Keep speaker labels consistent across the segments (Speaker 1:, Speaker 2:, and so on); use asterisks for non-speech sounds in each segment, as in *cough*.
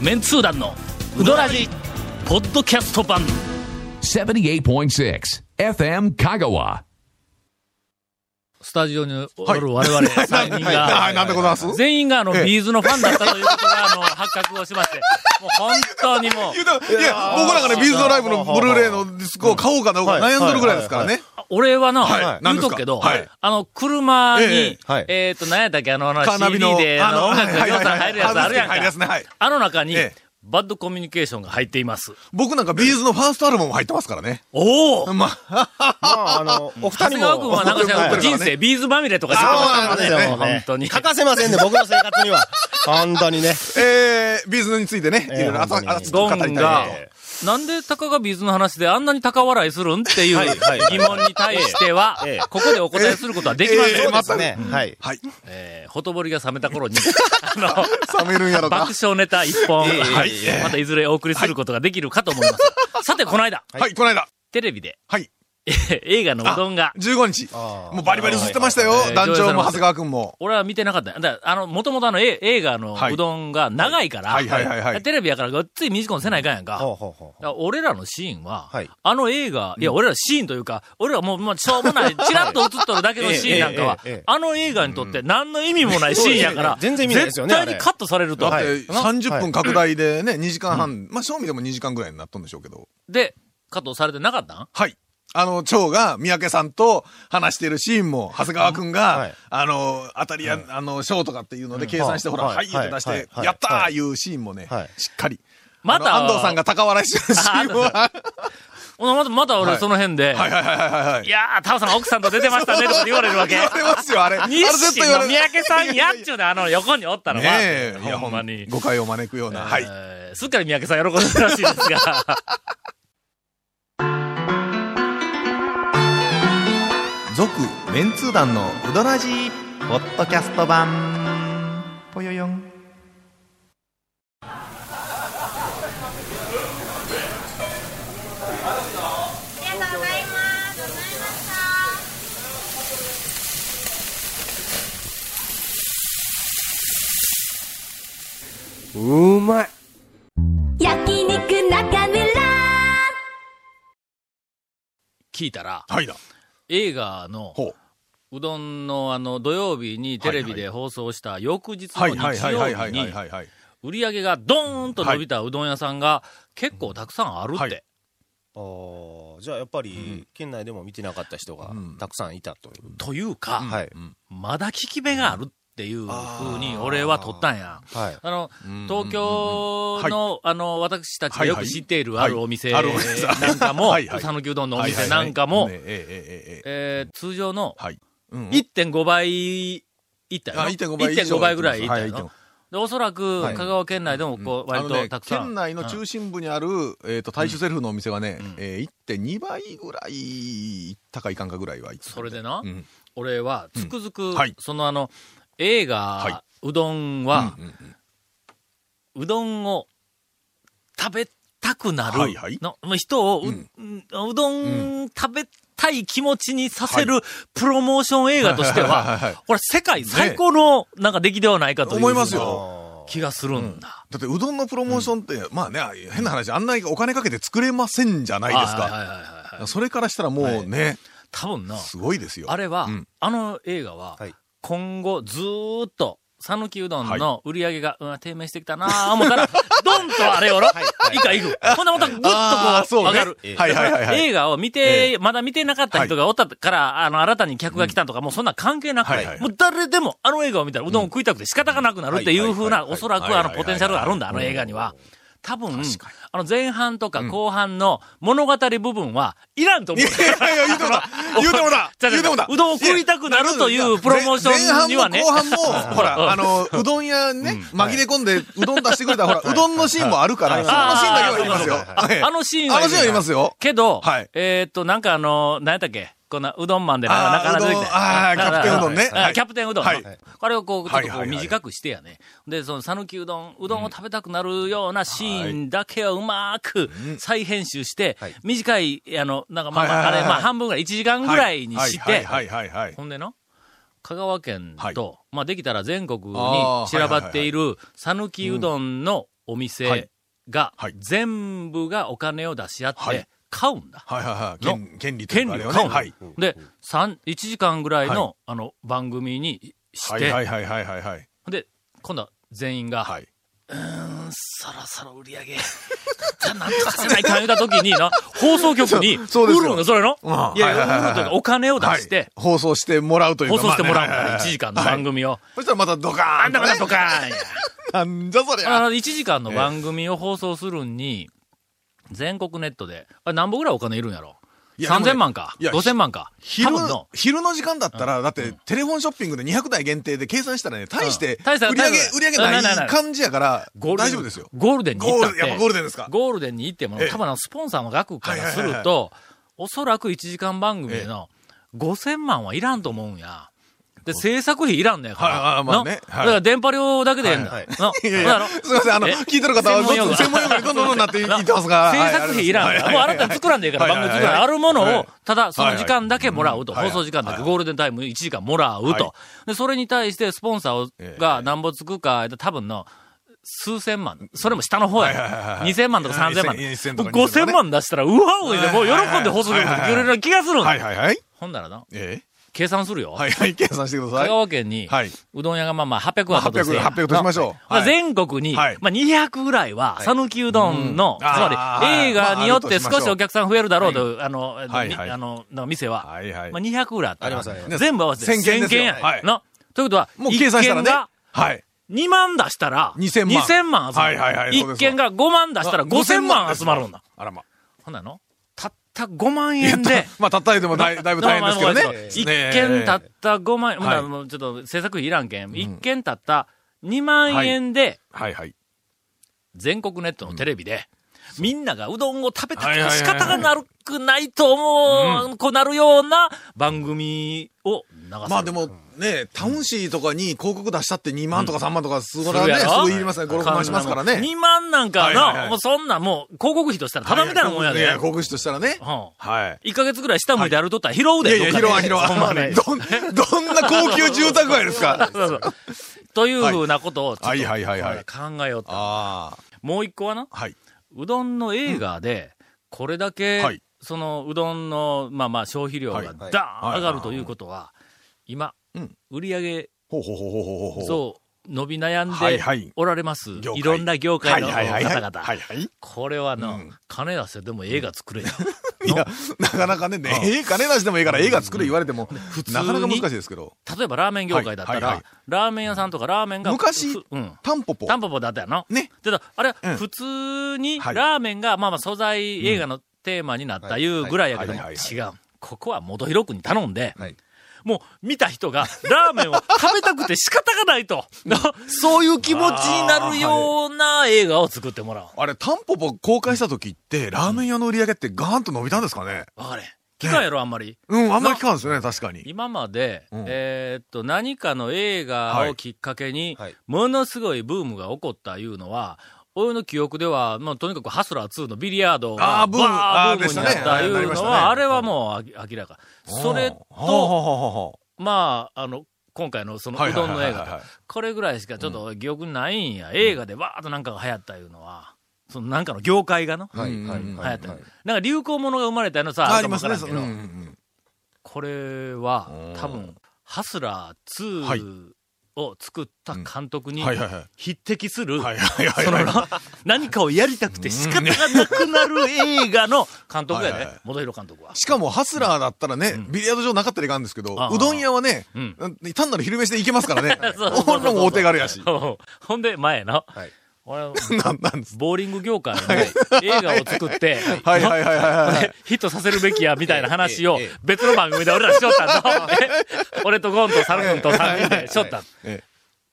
Speaker 1: メンツー団のウドラジポッドキャスト版。
Speaker 2: 78.6 FM Kagawa.
Speaker 1: スタジオにおる我々3人が、
Speaker 3: はい、なんでございます？
Speaker 1: 全員があの、
Speaker 3: ええ
Speaker 1: B'zのファンだったということが、あの、発覚をしまして、もう本当にもう、*laughs*
Speaker 3: いや、僕なんかね、 B'zのライブのブルーレイのディスクを買おうかどうか悩んでるぐらいですからね。
Speaker 1: 俺はな、
Speaker 3: はい
Speaker 1: 言うとくけど、あの、車に、
Speaker 3: え
Speaker 1: え
Speaker 4: はい
Speaker 1: っ、と、何やったっけ、あの、あの
Speaker 3: カーナビ
Speaker 1: CD
Speaker 3: の
Speaker 1: で、あの、音楽が
Speaker 3: はいはいはい
Speaker 1: 予算入るやつあるやんか。
Speaker 3: はい
Speaker 1: あの中に、
Speaker 3: ええ
Speaker 1: バッドコミュニケーションが入っています。
Speaker 3: 僕なんかビーズのファーストアルバムも入ってますからね。
Speaker 1: おお
Speaker 3: まあ、
Speaker 4: まあ、あの、*laughs* お二
Speaker 1: 長谷
Speaker 4: 人も。
Speaker 1: 川君はなんか人生ビーズまみれとかして
Speaker 3: そうなんですよ
Speaker 1: もう本当に。
Speaker 4: 欠かせませんね、僕の生活には。本当にね。
Speaker 3: えー、ビーズについてね、い
Speaker 4: ええ
Speaker 3: ろいろ熱く語
Speaker 1: ゴ
Speaker 3: りたい
Speaker 1: ンが
Speaker 3: と。、
Speaker 1: なんでたかがビーズの話であんなに高笑いするんっていう疑問に対しては
Speaker 4: ええ、
Speaker 1: ここでお答えすることはできません。
Speaker 3: ええ
Speaker 4: そうですね。はい。
Speaker 3: はい。
Speaker 1: えーほとぼりが冷めた頃に、*laughs* あの、
Speaker 3: 冷めるんやろか
Speaker 1: 爆。笑ネタ一本、
Speaker 4: ええ
Speaker 1: はい
Speaker 4: ええ
Speaker 1: またいずれお送りすることができるかと思います。さて、この間、
Speaker 3: はい、この間。
Speaker 1: テレビで、
Speaker 3: はい。
Speaker 1: え *laughs* ー映画のうどんが、
Speaker 3: 15日。もうバリバリ映ってましたよ。団長も長谷川くんも。
Speaker 1: 俺は見てなかった。よだあの、もともとあの、え映画の
Speaker 3: はい。う
Speaker 1: どんが長いから、
Speaker 3: はい。はい。はい。はい。
Speaker 1: テレビやからごっつい短くせないかんやんか。
Speaker 4: ほうほうほう
Speaker 1: だから俺らのシーンは、
Speaker 4: はい。
Speaker 1: あの映画、いや、俺らシーンというか、俺らもう、まあ、しょうもない、*laughs* チラッと映っとるだけのシーンなんかはあの映画にとって何の意味もないシーンやから、*laughs*
Speaker 4: 全然意味ないですよね
Speaker 1: 絶対にカットされると。
Speaker 3: だって
Speaker 4: はい。
Speaker 3: 30分拡大でね、2時間半、まあ、賞味でも2時間ぐらいになったんでしょうけど。
Speaker 1: で、カットされてなかったん？
Speaker 3: はい。あの、蝶が三宅さんと話してるシーンも、長谷川くんが、
Speaker 4: はい
Speaker 3: あの、当たりや、あの、賞とかっていうので計算して、ほら、
Speaker 4: はい
Speaker 3: はい、言って出して、やったー
Speaker 4: はい
Speaker 3: いうシーンもね、
Speaker 4: はい
Speaker 3: しっかり。
Speaker 1: また
Speaker 3: 安藤さんが高笑いしてるシーンは、は
Speaker 1: ほなまた、また俺
Speaker 3: はい
Speaker 1: その辺で、
Speaker 3: いはいはいはいはい。
Speaker 1: いやー、タオさん奥さんと出てましたねとか言われるわけ
Speaker 3: 言。われますよ、あれ。あれ
Speaker 1: 日
Speaker 3: 絶対言われ
Speaker 1: 清の三宅さんやっちゅうね、あの横におったのは。
Speaker 3: ねえ、いや、
Speaker 1: ほんまに。
Speaker 3: 誤解を招くような。はい。
Speaker 1: えーすっかり三宅さん喜んでるらしいですが。
Speaker 5: 続メンツー団のウドラジーポッドキャスト版ぽよよん
Speaker 4: うまい。
Speaker 6: 焼肉中村
Speaker 1: 聞いたら、
Speaker 3: はいだ。
Speaker 1: 映画の、
Speaker 3: ほう。
Speaker 1: うどんのあの土曜日にテレビで放送した翌日の
Speaker 3: はい
Speaker 1: 日曜日に。売り上げがドーンと伸びたうどん屋さんが結構たくさんあるって。
Speaker 3: はい
Speaker 4: あーじゃあやっぱり、県内でも見てなかった人が
Speaker 3: うん
Speaker 4: たくさんいたという。
Speaker 1: というか、
Speaker 4: はい。
Speaker 1: まだ聞き目があるっていう風に俺は取ったんや。
Speaker 4: はい。
Speaker 1: あの、
Speaker 3: うん
Speaker 1: 東京の、あの、私たちがよく知っているあるお店なんかも、
Speaker 3: はいはい。
Speaker 1: 讃岐うどんのお店なんかも
Speaker 3: ね、え
Speaker 1: 通常の
Speaker 3: はい。うん。うん
Speaker 1: 1.5倍いったよ
Speaker 3: あ
Speaker 1: な。
Speaker 3: 1.5倍以上。
Speaker 1: 1.5倍ぐらいいったよ
Speaker 3: はい
Speaker 1: な。で、おそらく、
Speaker 4: はい。
Speaker 1: 香川県内でも、こう、割とたくさん。
Speaker 3: 県内の中心部にある、えっと、大衆セルフのお店はね、えー1.2倍ぐらい、高いかんかぐらいはいってた
Speaker 1: それでな、
Speaker 3: うん。
Speaker 1: 俺は、つくづく、
Speaker 3: はい。
Speaker 1: そのあの、映画、
Speaker 3: は
Speaker 1: うどんは、
Speaker 3: うんうん
Speaker 1: うどんを食べたくなる、
Speaker 3: はいはい。
Speaker 1: のもう人をう、
Speaker 3: うん。
Speaker 1: うどん食べたい気持ちにさせるプロモーション映画として
Speaker 3: はいはいはいはい
Speaker 1: は、これ世界最高のなんか出来ではないかという
Speaker 3: 思いますよ。
Speaker 4: よ
Speaker 1: 気がするんだ。
Speaker 3: だってうどんのプロモーションって、まあね、変な話、あんなにお金かけて作れませんじゃないですか。
Speaker 1: はいはいはいはいはい。
Speaker 3: それからしたらもうね、
Speaker 1: 多分な、
Speaker 3: すごいですよ。
Speaker 1: あれは、
Speaker 3: うん。
Speaker 1: あの映画は、
Speaker 4: はい
Speaker 1: 今後ずーっと、讃岐うどんの売り上げが、うん、低迷してきたなぁ思ったら、*laughs* ドンとあれよろ、いかいく。ほんでまたぐっとこ
Speaker 3: うね
Speaker 1: う上がる。
Speaker 3: はいはいはいはい。
Speaker 1: 映画を見て、まだ見てなかった人がおったから、あの、新たに客が来たとか、もうそんな関係なく、
Speaker 3: はいはいはい。
Speaker 1: もう誰でもあの映画を見たらうどんを食いたくて仕方がなくなるっていう風な、
Speaker 3: はいはいはい。はい
Speaker 1: おそらくあの、ポテンシャルがあるんだ、あの映画には。多分、あの前半とか後半の物語部分はいらんと思う。
Speaker 3: いやいや言うてもだ。*laughs* 言うてもだ。言うてもだ。
Speaker 1: うどんを食いたくなるというプロモーションにはね。
Speaker 3: 前半も後半も、ほら、*laughs* あの、うどん屋ね、紛れ込んでうどん出してくれたら、ほら、うどんのシーンもあるから、そこのシーンだけはありますよ。はい。
Speaker 1: あのシーンは
Speaker 3: あのシーンありますよ。
Speaker 1: けど、
Speaker 3: はい。
Speaker 1: えーっと、なんかあの、何やったっけ？こんな、うどんマンでな、かなか出てきた。
Speaker 3: あーキャプテンうどんね。
Speaker 1: キャプテンうどん。
Speaker 3: はい。
Speaker 1: これをこう、ちょっとこう短くしてやね。で、その、讃岐うどん、うどんを食べたくなるようなシーンだけをうまく再編集して、
Speaker 4: はい。
Speaker 1: 短い、あの、なんかまあまあ、あれ、まあ半分ぐらい、1時間ぐらいにして、
Speaker 3: はい。はい。はい。はい。
Speaker 1: ほんでの、香川県と、
Speaker 3: はい。
Speaker 1: まあできたら全国に散らばっている、讃岐うどんのお店が
Speaker 3: はい、
Speaker 1: 全部がお金を出し合って
Speaker 3: はい、
Speaker 1: 買うんだ。
Speaker 3: はいはいはい。
Speaker 1: の
Speaker 3: 権権利というかね。
Speaker 1: 権利を買うんだ。
Speaker 3: はい。
Speaker 1: で、三1時間ぐらいの、
Speaker 3: は
Speaker 1: あの、番組にし
Speaker 3: はい
Speaker 1: て、
Speaker 3: はいはいはいはいはい。
Speaker 1: で、今度は全員が、
Speaker 3: はい。
Speaker 1: そろそろ売り上げ、*laughs* じゃあなんとかせないかん言うた時にな、*laughs* 放送局に、*laughs* 売るの、それの、
Speaker 3: うん
Speaker 1: いや売いうかお金を出して、
Speaker 3: はい放送してもらうというか。
Speaker 1: 放送してもらう
Speaker 3: まあね
Speaker 1: から、1時間の番組を。
Speaker 3: そしたらまたドカーンとね
Speaker 1: あんだかなんとかーんや。
Speaker 3: なんじゃそりゃ。
Speaker 1: あの、1時間の番組を放送するに、全国ネットで、あれ何本ぐらいお金いるんやろ？
Speaker 3: いやでもね
Speaker 1: ?3000 万か？
Speaker 3: いや
Speaker 1: ?5000 万か？
Speaker 3: 昼
Speaker 1: 多分の、
Speaker 3: 昼の時間だったら、だって、テレフォンショッピングで200台限定で計算したらね、大して、売り上げ売り上げ
Speaker 1: ない
Speaker 3: 感じやから、大丈夫ですよ。
Speaker 1: ゴールデンに行ったって。
Speaker 3: やっぱゴールデンですか？
Speaker 1: ゴールデンに行っても、
Speaker 3: ええ
Speaker 1: 多分スポンサーの額からすると、おそらく1時間番組での5000万はいらんと思うんや。で、制作費いらんねやから。
Speaker 3: はいはいまあね
Speaker 1: だから電波料だけでええんだ。
Speaker 4: はい
Speaker 1: の
Speaker 3: いやいや
Speaker 1: の
Speaker 3: すいません、あの、*laughs*
Speaker 1: え
Speaker 3: 聞いてる方は、
Speaker 1: 専門用語
Speaker 3: 専門用語にどんどんどんなって言ってますが。*laughs*
Speaker 1: 制作費いらんから。もうあなた作らんでいいから、番組作らん。あるものを、ただその時間だけもらうと。放送時間だけ、
Speaker 3: はい
Speaker 1: ゴールデンタイム1時間もらう
Speaker 3: は
Speaker 1: と。で、それに対してスポンサーが何ぼつくか、多分の、数千万。それも下の方や。
Speaker 3: はい
Speaker 1: 2000万とか3000万。
Speaker 3: 1000とか2000
Speaker 1: 5000万出したら、うわうで、もう喜んで放送局に来れるような気がするんだ。
Speaker 3: はいはいはい。
Speaker 1: ほんならな、
Speaker 3: え
Speaker 1: 計算するよ
Speaker 3: え。はいはい、計算してくださ
Speaker 1: 香
Speaker 3: い。
Speaker 1: 川県に、
Speaker 3: はい。
Speaker 1: うどん屋がまあまあ800あったとして。
Speaker 3: 800 800としましょう
Speaker 1: まあ
Speaker 3: はい
Speaker 1: 全国に、
Speaker 3: はい
Speaker 1: まあ200ぐらいは、讃岐うどんの、つまり映画によって少しお客さん増えるだろうと、あの、あの、の店は、
Speaker 3: はいはい
Speaker 1: まあ200ぐらいあったら
Speaker 4: ありますあります
Speaker 1: 全部合わせて
Speaker 3: 1000件ですよ
Speaker 1: や。
Speaker 3: はい
Speaker 1: のということは、
Speaker 3: もう計算したらね。はい。
Speaker 1: 2万出したら、
Speaker 3: 2000万
Speaker 1: 2000万集まる。
Speaker 3: はいはいはいそうです
Speaker 1: 一件が5万出したら5000万集まるんだ。
Speaker 3: あらま。
Speaker 1: ほんなのたった5万円で、
Speaker 3: まあ、たったりでもだいだいぶ大変ですけどね。
Speaker 1: 一件たった5万円、
Speaker 3: はい
Speaker 1: もうちょっと制作費いらんけん。一件たった2万円で、
Speaker 3: はいはい。
Speaker 1: 全国ネットのテレビで、みんながうどんを食べたくて仕方がなくないと思う、こうなるような番組を流す。
Speaker 3: まあでもね、タウンシーとかに広告出したって2万とか3万とか、それはね、すごい言いますね。5、6万しますからね。
Speaker 1: 2万なんかな、もうそんなもう広告費としたらただみたいなもんやで。
Speaker 3: いや、広告費としたらね。
Speaker 1: う
Speaker 3: はい。
Speaker 1: ん。1ヶ月ぐらい下向いて歩いとったら拾うで、
Speaker 3: いやいや、
Speaker 1: どっかで
Speaker 3: 広わ、広わ。
Speaker 1: ほんまに *laughs*
Speaker 3: どん、どんな高級住宅街ですか？
Speaker 1: そうそうというふうなことをちょっと
Speaker 3: はいはいはいはい
Speaker 1: 考えようと。
Speaker 3: ああ。
Speaker 1: もう一個はな、
Speaker 3: はい。
Speaker 1: うどんの映画で、これだけ、
Speaker 3: はい。
Speaker 1: そのうどんの、まあまあ消費量が
Speaker 3: はい。
Speaker 1: ダーン上がるということは、今、
Speaker 3: うん。
Speaker 1: 売り上げ。そう、伸び悩んでおられます。いろんな業界の方々。これはな、
Speaker 3: うん。
Speaker 1: 金出してでも映画作れよ。*laughs*
Speaker 3: いや、なかなかね、ね、ええ金出しでもいいから映画作れ言われても、なかなか難しいですけど。
Speaker 1: 例えばラーメン業界だったら、ラーメン屋さんとかラーメンが、
Speaker 3: 昔
Speaker 1: ふうん。
Speaker 3: タンポポ。
Speaker 1: タンポポだったよな。
Speaker 3: ね。
Speaker 1: でだあれ、
Speaker 3: うん
Speaker 1: 普通に
Speaker 3: はい
Speaker 1: ラーメンが、まあまあ素材映画のテーマになったいうぐらいやけど違う。ここは元広くに頼んで、
Speaker 4: はい
Speaker 1: もう見た人がラーメンを食べたくて仕方がないと、そういう気持ちになるような映画を作ってもらう。
Speaker 3: あれ、タンポポ公開した時って、ラーメン屋の売り上げってガーンと伸びたんですかね？
Speaker 1: わかれ。聞かんやろ、あんまり。
Speaker 3: うん、あんまり聞かんですよね、確かに。
Speaker 1: 今まで、
Speaker 3: うん
Speaker 1: えーっと、何かの映画をきっかけに、
Speaker 4: はい
Speaker 1: ものすごいブームが起こったいうのは、俺の記憶では、まあ、とにかくハスラー2のビリヤードが
Speaker 3: あーブーム。
Speaker 1: ブームになったいうのは、あれはもう明らか。それと、まあ、あの、今回のその
Speaker 3: う
Speaker 1: どんの映画これぐらいしかちょっと記憶ないんや。映画でわーっとなんかが流行ったいうのは、そのなんかの業界がの、
Speaker 4: はい
Speaker 3: うん
Speaker 4: はい
Speaker 3: うん
Speaker 1: 流行った。なんか流行ものが生まれたのさ、
Speaker 3: ありますね。
Speaker 1: これは
Speaker 3: うん
Speaker 1: 多分、ハスラー
Speaker 3: はい。
Speaker 1: 2を作った監督に匹敵する、その
Speaker 3: はい。
Speaker 1: 何かをやりたくて仕方がなくなる映画の監督やね元広監督は。
Speaker 3: しかも、ハスラーだったらね、ビリヤード場なかったらいかんですけどうどん屋はね
Speaker 1: うん、
Speaker 3: 単なる昼飯で行けますからね。*laughs* ほ *laughs* んのお手軽やし。*laughs*
Speaker 1: ほんで、前の、
Speaker 4: はい
Speaker 1: 俺、*laughs*
Speaker 3: なんなんです。
Speaker 1: ボーリング業界の映画を作って、
Speaker 3: はい。はい。はい。はい。はい。*laughs*
Speaker 1: ヒットさせるべきや、みたいな話を別の番組で俺らしよったんだ。*laughs* 俺とゴンとサル君と3人でしよった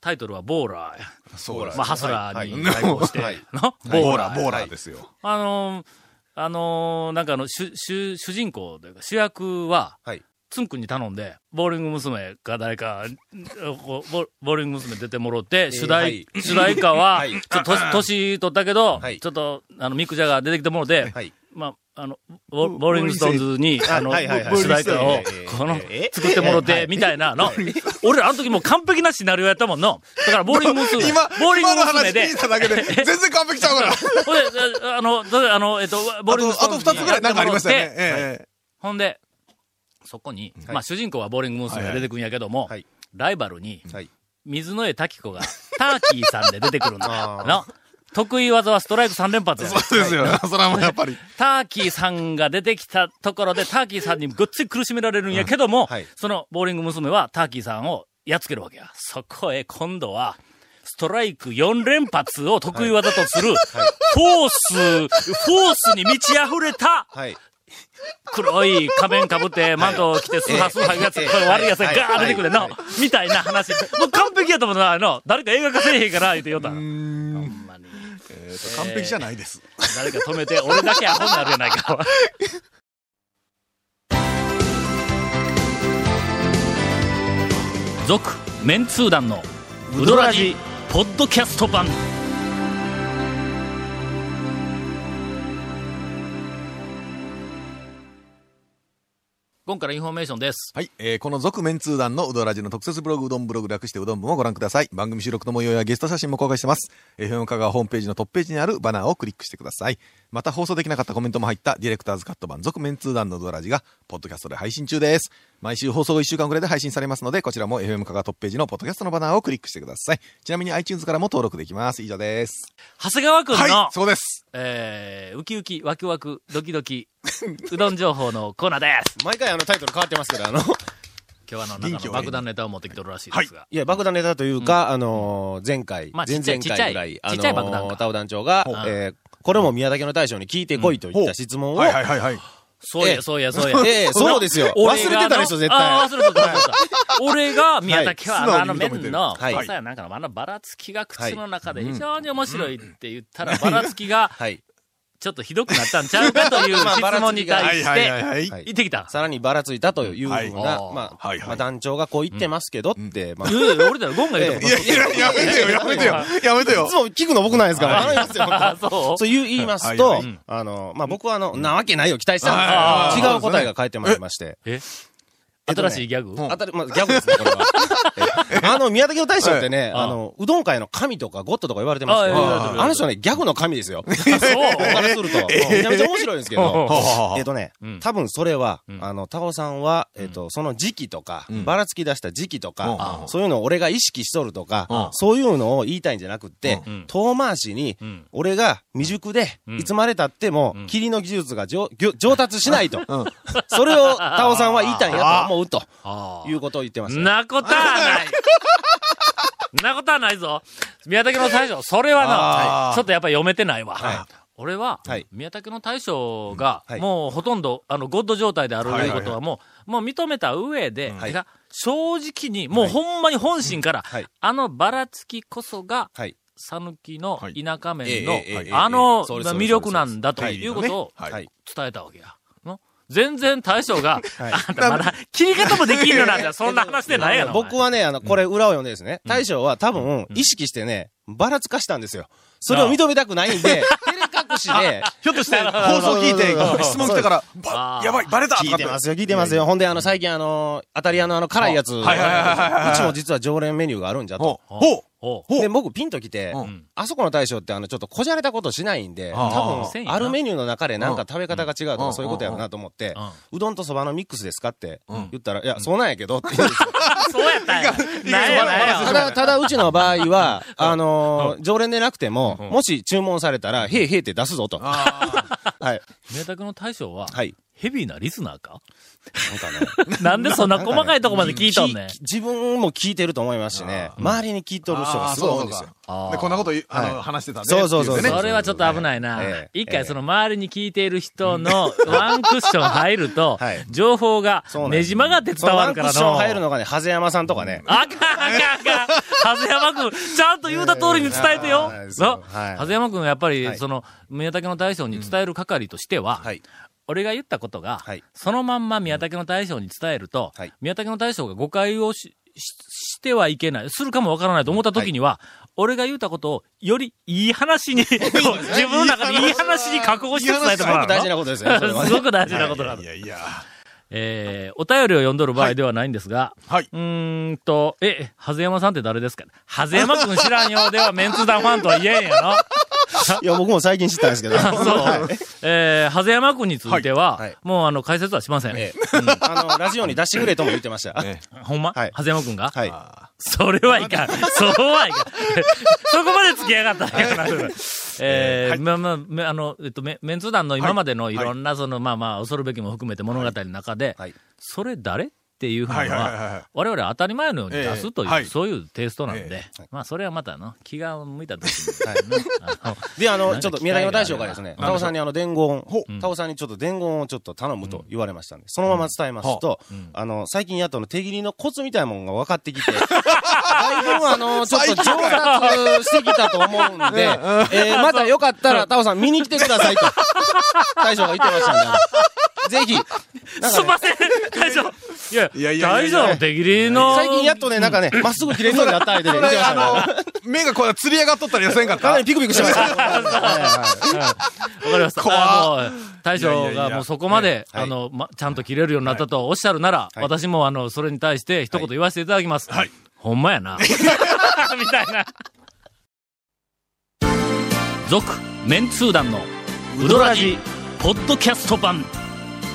Speaker 1: タイトルはボーラーや。まあ、ハスラーに
Speaker 3: はい。
Speaker 1: 対抗して、
Speaker 3: ボ
Speaker 1: ボーラー
Speaker 3: ボーラーですよ。
Speaker 1: あのーあのーなんかあの、主、主、主人公というか主役は、
Speaker 4: はい
Speaker 1: つんくんに頼んで、ボーリング娘。か誰か、ボボーリング娘。出てもろって、主題、
Speaker 4: はい
Speaker 1: 主題歌は、*laughs*
Speaker 4: はい
Speaker 1: ちょっと年、年取ったけど、
Speaker 4: はい
Speaker 1: ちょっと、あの、ミック・ジャガー出てきてもろて、
Speaker 4: はい
Speaker 1: まあ、あの、ボボーリングストーンズに、あの、主題歌を
Speaker 4: ええ、
Speaker 1: この
Speaker 4: え、
Speaker 1: 作ってもろて、みたいなの。俺らあの時もう完璧なシナリオやったもんの。だから、ボーリング娘。
Speaker 3: 今、
Speaker 1: ボーリング
Speaker 3: 今の話
Speaker 1: 娘。で
Speaker 3: 聞い、ただけで、全然完璧ちゃうから。*laughs*
Speaker 1: ほんで、あの、あの、えっと、ボーリングスト
Speaker 3: あと、あと
Speaker 1: ーンズ
Speaker 3: 二つぐらいなんかありましたよね。
Speaker 1: ほんで、そこに、まあ主人公はボーリング娘。が出てくるんやけども
Speaker 4: はい、
Speaker 1: ライバルに、
Speaker 4: はい。
Speaker 1: 水野江滝子が、ターキーさんで出てくるんだ *laughs*
Speaker 4: あ。ー
Speaker 1: の得意技はストライク3連発や。
Speaker 3: そうですよ。それはもうやっぱり。
Speaker 1: ターキーさんが出てきたところで、ターキーさんにごっつい苦しめられるんやけども、
Speaker 4: はい
Speaker 1: そのボーリング娘。はターキーさんをやっつけるわけや。そこへ今度は、ストライク4連発を得意技とする、フォース、フォースに満ち溢れた、
Speaker 4: はい。
Speaker 1: 黒い仮面かぶって、マントを着て、スーハースーハーやつ、悪いやつが
Speaker 4: はい
Speaker 1: ガーッ出てくるの、みたいな話。もう完璧やと思うな、あの、誰か映画化せえへんから、言うて言うたの。ほんまに。
Speaker 3: えーと完璧じゃないです。
Speaker 1: 誰か止めて、俺だけアホになるやないか。続、メンツー団の、ウドラジ、ポッドキャスト版。今からインフォメーションです。
Speaker 3: はい。えーこの続メンツー団のうどらじの特設ブログうどんブログ略してうどん部もご覧ください。番組収録の模様やゲスト写真も公開してます。FM 香川ホームページのトップページにあるバナーをクリックしてください。また放送できなかったコメントも入ったディレクターズカット版続メンツー団のうどらじが、ポッドキャストで配信中です。毎週放送後1週間くらいで配信されますので、こちらも FM 香川トップページのポッドキャストのバナーをクリックしてください。ちなみに iTunes からも登録できます。以上です。
Speaker 1: 長谷川くんの、
Speaker 3: はい、そうです。
Speaker 1: えー、ウキウキ、ワクワク、ドキドキ、*laughs* うどん情報のコーナーです。
Speaker 4: 毎回あのタイトル変わってますけど、あの、
Speaker 1: 今日はあの、爆弾ネタを持ってきてるらしいですが。
Speaker 4: いや、爆弾ネタというか、あのー、前回、
Speaker 1: まあ
Speaker 4: 前々回ぐらい、
Speaker 1: ちっちゃいちっちゃい爆弾か
Speaker 4: あのー、タオ団長がえーこれも宮崎の大将に聞いてこいといった質問を、
Speaker 3: はいはいはいはい。
Speaker 1: そうや、
Speaker 4: ええ
Speaker 1: そうや、そうや。*laughs*
Speaker 4: ええそうですよ。忘れてたでしょ、絶対。
Speaker 1: ああ、忘れてた、忘れてた。俺が、宮崎は、あの、麺の、
Speaker 4: はい
Speaker 1: 細やなんかの、あのばらつきが口の中で非常に面白いって言ったら、ばらつきが、
Speaker 4: はい。
Speaker 1: ちょっとひどくなったんちゃうかという *laughs*
Speaker 4: まあ
Speaker 1: 質問に対
Speaker 3: はいはいはい
Speaker 1: して、言ってきた。
Speaker 4: さらにばらついたというふうな、
Speaker 3: はい。
Speaker 4: ま
Speaker 1: あ
Speaker 4: まあ団長がこう言ってますけどって、まあ、
Speaker 1: い
Speaker 4: い
Speaker 1: やいや俺らゴンが言うとこ
Speaker 3: いやいや、やめてよ、やめてよ。やめてよ。
Speaker 4: つ。も聞くの僕なんですから、
Speaker 1: はい。
Speaker 4: 頼みますよ、
Speaker 1: そう。
Speaker 4: そう言う言いますと、あの、まあ、僕はあの、なわけないよ、期待したん
Speaker 1: あ
Speaker 4: ですけど、
Speaker 3: ー。
Speaker 4: 違う答えが返ってまいりまして。
Speaker 1: え？新しいギャグ？
Speaker 4: 当たり、まあ、ギャグですね、これは。*laughs* えあの、宮崎の大将ってね、
Speaker 1: はい。
Speaker 4: あの、うどん界の神とかゴッドとか言われてますけど、あの人ね、ギャグの神ですよ。*laughs*
Speaker 1: そう？
Speaker 4: 僕からすると。めちゃめちゃ面白いんですけど。*laughs* えっとね
Speaker 1: うん、
Speaker 4: 多分それは
Speaker 1: う、ん。
Speaker 4: あの、タオさんは、えっと、その時期とか
Speaker 3: ん、
Speaker 4: ばらつき出した時期と
Speaker 3: う
Speaker 4: か
Speaker 3: ん、
Speaker 4: そういうのを俺が意識しとると
Speaker 1: うん。
Speaker 4: か、そういうのを言いたいんじゃなくって
Speaker 1: うん、
Speaker 4: 遠回しに
Speaker 1: うん、
Speaker 4: 俺が未熟で
Speaker 1: うん、
Speaker 4: いつまで経っても
Speaker 1: うん、
Speaker 4: 霧の技術が上達しないと。
Speaker 3: ん。
Speaker 4: それをタオさんは言いたいんやと思うと
Speaker 1: ああ
Speaker 4: いうことを言ってます。
Speaker 1: なことはない。*laughs* なことはないぞ。宮崎の大将、それはな、ちょっとやっぱり読めてないわ。
Speaker 4: は
Speaker 1: 俺は、
Speaker 4: はい。
Speaker 1: 宮崎の大将が、
Speaker 4: はい。
Speaker 1: もうほとんど、あの、ゴッド状態であるということはもう、もう認めた上で、
Speaker 4: はい。
Speaker 1: 正直に、もうほんまに本心から、
Speaker 4: はい。
Speaker 1: あのばらつきこそが、
Speaker 4: はい。
Speaker 1: 讃岐の
Speaker 3: はい。
Speaker 1: 田舎
Speaker 4: ええ
Speaker 1: 麺のあの魅力なんだと
Speaker 3: はい
Speaker 1: いうことを。伝えたわけや。の全然大将が、*laughs*
Speaker 4: はい。
Speaker 1: あんたまだ切り方もできんのなんだ、そんな話でないやろ。
Speaker 4: 僕はね、あの、これ裏を読んでですね、大将は多分、意識してね、ばらつかしたんですよ。それを認めたくないんで、隠しで、*laughs*
Speaker 3: ひょっとして、放送聞いて、質問来たから、ばやばい、バレた
Speaker 4: 聞いてますよ、聞いてますよ。ほんで、あの、最近あの、当たり屋のあの、辛いやつ、うちも実は常連メニューがあるんじゃと。
Speaker 3: ほう
Speaker 4: で、僕ピンと来て
Speaker 3: う、
Speaker 1: ん。
Speaker 4: あそこの大将ってあの、ちょっとこじゃれたことしないんで、多分、あるメニューの中でなんか食べ方が違うと
Speaker 3: うん
Speaker 4: かそういうことやろなと思って
Speaker 1: うん、
Speaker 4: うどんとそばのミックスですか？って
Speaker 3: うん。
Speaker 4: 言ったら、いや、そうなんや。けどって言うんですよ
Speaker 1: そうやったんや。*laughs*
Speaker 4: ただ、ただ、うちの場合は、あのー、常連でなくても、
Speaker 1: うん。
Speaker 4: もし注文されたら、へいへいって出すぞと。*laughs* はい。
Speaker 1: 宮崎の大将は、
Speaker 4: はい。
Speaker 1: ヘビーなリスナーか？
Speaker 4: なんかね。*laughs*
Speaker 1: なんでそんな細かいとこまで聞いとんねん
Speaker 4: き。自分も聞いてると思いますしね、周りに聞いとる人がすごい多いんですよ。
Speaker 3: で、こんなことあの、
Speaker 4: はい
Speaker 3: 話してたね。
Speaker 4: そうそうそう
Speaker 1: それはちょっと危ないな
Speaker 4: え。え
Speaker 1: 一回その周りに聞いている人の *laughs* ワンクッション入ると
Speaker 4: はい、
Speaker 1: 情報がねじ曲がって伝わるから
Speaker 4: ワンクッション
Speaker 1: の。
Speaker 4: 入るのがね、ハゼ山さんとかね。
Speaker 1: あかんあかんあかん。長谷山くん、ちゃんと言うた通りに伝えてよ長谷山くんはやっぱり、
Speaker 4: はい
Speaker 1: その、宮武の大将に伝える係としては、
Speaker 4: はい。
Speaker 1: 俺が言ったことが、
Speaker 4: はい
Speaker 1: そのまんま宮武の大将に伝えると、
Speaker 4: はい
Speaker 1: 宮武の大将が誤解をし、しししてはいけない、するかもわからないと思った時には、俺が言うたことを、よりいい話に、*laughs* *laughs* 自分の中でいい話に覚悟して伝えてもらうの。
Speaker 4: 大事なことですよ。ね
Speaker 1: すごく大事なことなの
Speaker 3: い。やいや。
Speaker 1: えー、お便りを読んどる場合ではないんですが、
Speaker 3: はい。
Speaker 1: うーんと、え、ハゼ山さんって誰ですかハゼ山くん知らんようではメンツ団ファンとは言えんやろ
Speaker 4: いや、僕も最近知ったんですけど。
Speaker 1: そう。えー、ハゼ山くんについては、もうあの、解説はしません。
Speaker 4: ええあの、ラジオに出してくれとも言ってました。
Speaker 3: ね
Speaker 1: ほんま、
Speaker 4: はい
Speaker 1: ハゼ山くんが？
Speaker 4: はい。
Speaker 1: それはいかん。そうはいかん。そこまで付きやがったんやから。えーまあまあめ、あの、えっと、メメンツ団の今までのいろんな、その、まあまあ、恐るべきも含めて物語の中で、
Speaker 4: はい
Speaker 1: それ誰？っていうふう
Speaker 3: はい
Speaker 1: の
Speaker 3: は
Speaker 1: 我々当たり前のように出すという、そういうテイストなんで、
Speaker 3: え
Speaker 1: まあ、それはまたの、気が向いた時に、*laughs*
Speaker 4: で、あの、ちょっと宮崎の大将がですね、タオさんにあの伝言
Speaker 3: ほ、
Speaker 4: タオさんにちょっと伝言をちょっと頼むと言われましたんで、そのまま伝えますと、あの、最近やっとの手切りのコツみたいなものが分かってきて、だいぶあの、ちょっと上達してきたと思うんで、*laughs* えーまたよかったら、*laughs* タオさん見に来てくださいと、大将が言ってましたんで。ぜひ、
Speaker 1: すいません。大将いや、
Speaker 3: いやいやいや
Speaker 1: 大将の手切りの、
Speaker 4: 最近やっとね、なんかね、まっすぐ切れそうになった相手で、見てま
Speaker 3: 目がこう釣り上がっとったりはせんかった？
Speaker 4: かなりピクピクしてました。
Speaker 1: わかりました。
Speaker 3: 怖っ。
Speaker 1: あの、大将
Speaker 3: いやいやいや
Speaker 1: がもうそこまで、
Speaker 4: はい。
Speaker 1: あの、ま、ちゃんと切れるようになったとおっしゃるなら、
Speaker 4: はい。
Speaker 1: 私もあの、それに対して一言言わせていただきます。
Speaker 3: はい。
Speaker 1: ほんまやな。*laughs* みたいな。続、メンツー団の、ウドラジ、ポッドキャスト版。